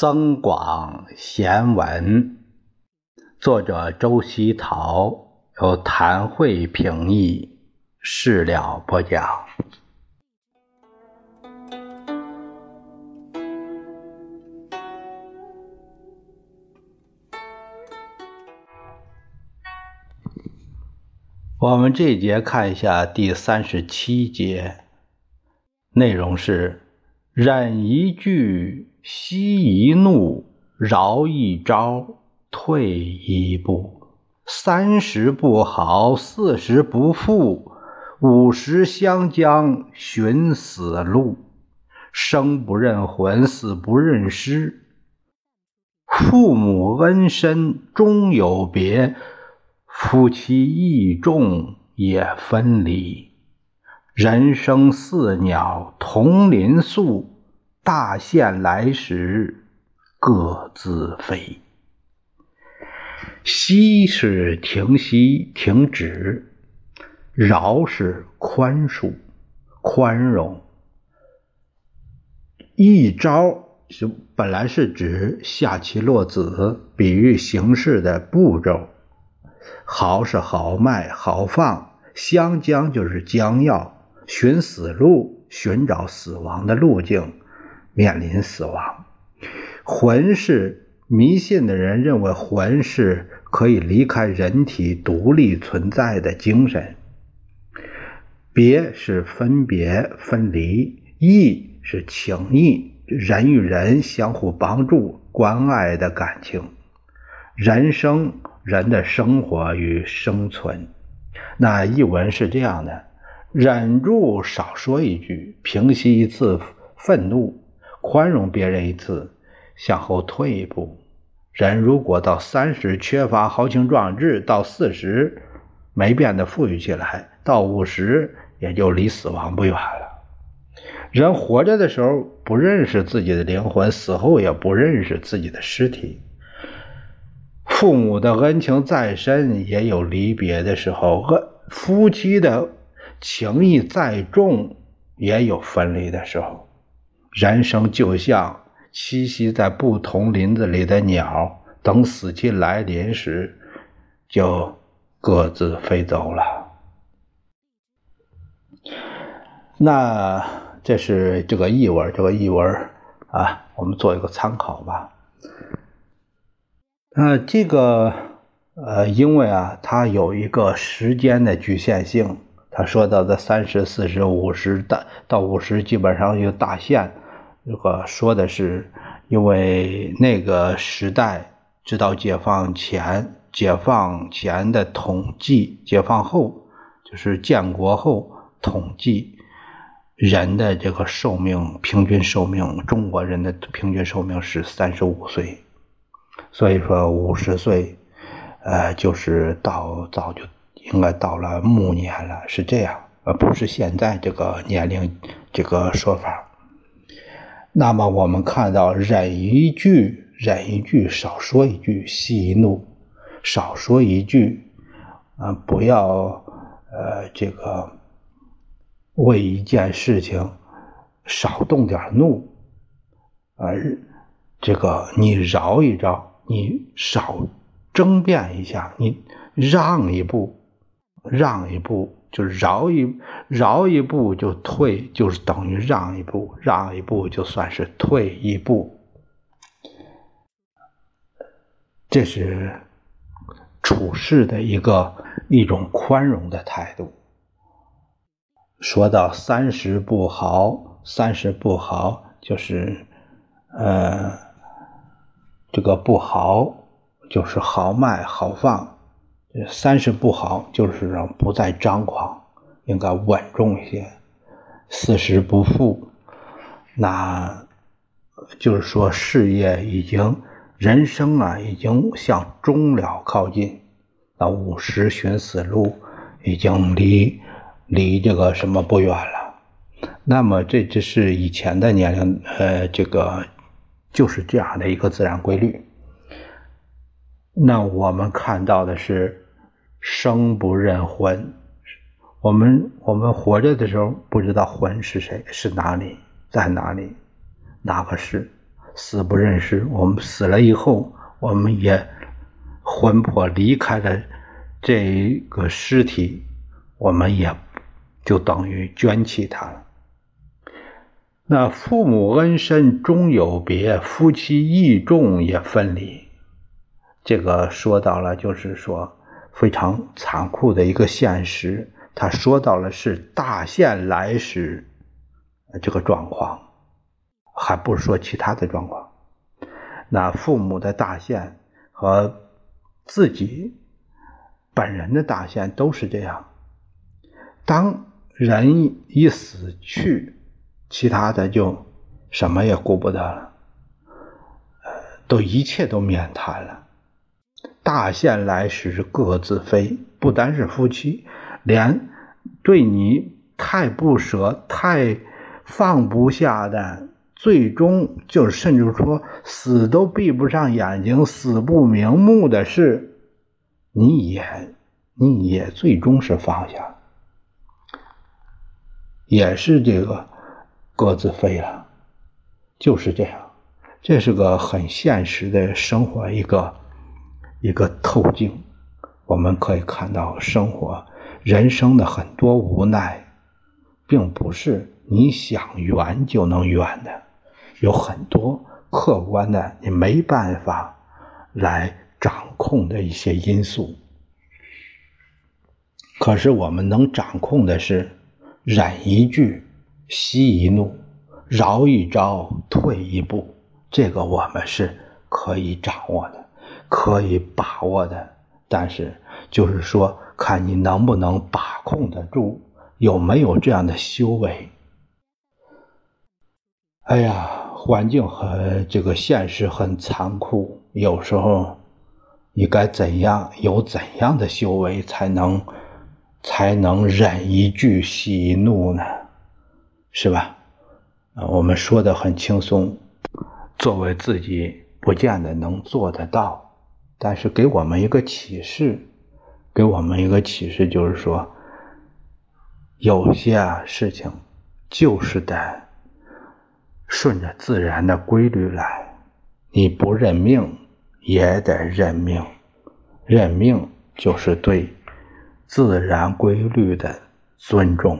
增广贤文，作者周希陶，由谭慧评译，事了播讲。我们这节看一下第三十七节，内容是忍一句。息一怒，饶一招，退一步。三十不好，四十不复，五十相将寻死路。生不认魂，死不认尸。父母恩深终有别，夫妻义重也分离。人生似鸟，同林宿。大限来时，各自飞。息是停息、停止；饶是宽恕、宽容。一招是本来是指下棋落子，比喻行事的步骤。豪是豪迈、豪放；相将就是将要；寻死路，寻找死亡的路径。面临死亡，魂是迷信的人认为魂是可以离开人体独立存在的精神。别是分别分离，义是情义，人与人相互帮助关爱的感情。人生人的生活与生存，那译文是这样的：忍住少说一句，平息一次愤怒。宽容别人一次，向后退一步。人如果到三十缺乏豪情壮志，到四十没变得富裕起来，到五十也就离死亡不远了。人活着的时候不认识自己的灵魂，死后也不认识自己的尸体。父母的恩情再深，也有离别的时候；夫妻的情谊再重，也有分离的时候。人生就像栖息在不同林子里的鸟，等死期来临时，就各自飞走了。那这是这个译文，这个译文啊，我们做一个参考吧。呃，这个呃，因为啊，它有一个时间的局限性。他说到的三十四十五十到到五十，基本上就大限。这个说的是，因为那个时代，直到解放前、解放前的统计，解放后就是建国后统计人的这个寿命，平均寿命，中国人的平均寿命是三十五岁，所以说五十岁，呃，就是到早就应该到了暮年了，是这样，而不是现在这个年龄这个说法。那么我们看到，忍一句，忍一句，少说一句，息一怒，少说一句，啊，不要，呃，这个为一件事情少动点怒，而这个你饶一饶，你少争辩一下，你让一步，让一步。就是饶一饶一步就退，就是等于让一步，让一步就算是退一步。这是处事的一个一种宽容的态度。说到三十不豪，三十不豪就是呃，这个不豪就是豪迈豪放。三十不好，就是说不再张狂，应该稳重一些。四十不富，那就是说事业已经、人生啊，已经向终了靠近。那五十寻死路，已经离离这个什么不远了。那么这只是以前的年龄，呃，这个就是这样的一个自然规律。那我们看到的是生不认魂，我们我们活着的时候不知道魂是谁，是哪里，在哪里，哪个是？死不认尸，我们死了以后，我们也魂魄离开了这个尸体，我们也就等于捐弃它了。那父母恩深终有别，夫妻义重也分离。这个说到了，就是说非常残酷的一个现实。他说到了是大限来时这个状况，还不说其他的状况。那父母的大限和自己本人的大限都是这样。当人一死去。其他的就什么也顾不得了，呃，都一切都免谈了。大限来时各自飞，不单是夫妻，连对你太不舍、太放不下的，最终就甚至说死都闭不上眼睛、死不瞑目的事，你也你也最终是放下，也是这个。各自飞了，就是这样。这是个很现实的生活，一个一个透镜。我们可以看到，生活人生的很多无奈，并不是你想圆就能圆的，有很多客观的你没办法来掌控的一些因素。可是我们能掌控的是忍一句。息一怒，饶一招，退一步，这个我们是可以掌握的，可以把握的。但是，就是说，看你能不能把控得住，有没有这样的修为。哎呀，环境和这个现实很残酷，有时候你该怎样，有怎样的修为，才能才能忍一句，息一怒呢？是吧？啊，我们说的很轻松，作为自己不见得能做得到，但是给我们一个启示，给我们一个启示，就是说，有些事情就是得顺着自然的规律来，你不认命也得认命，认命就是对自然规律的尊重。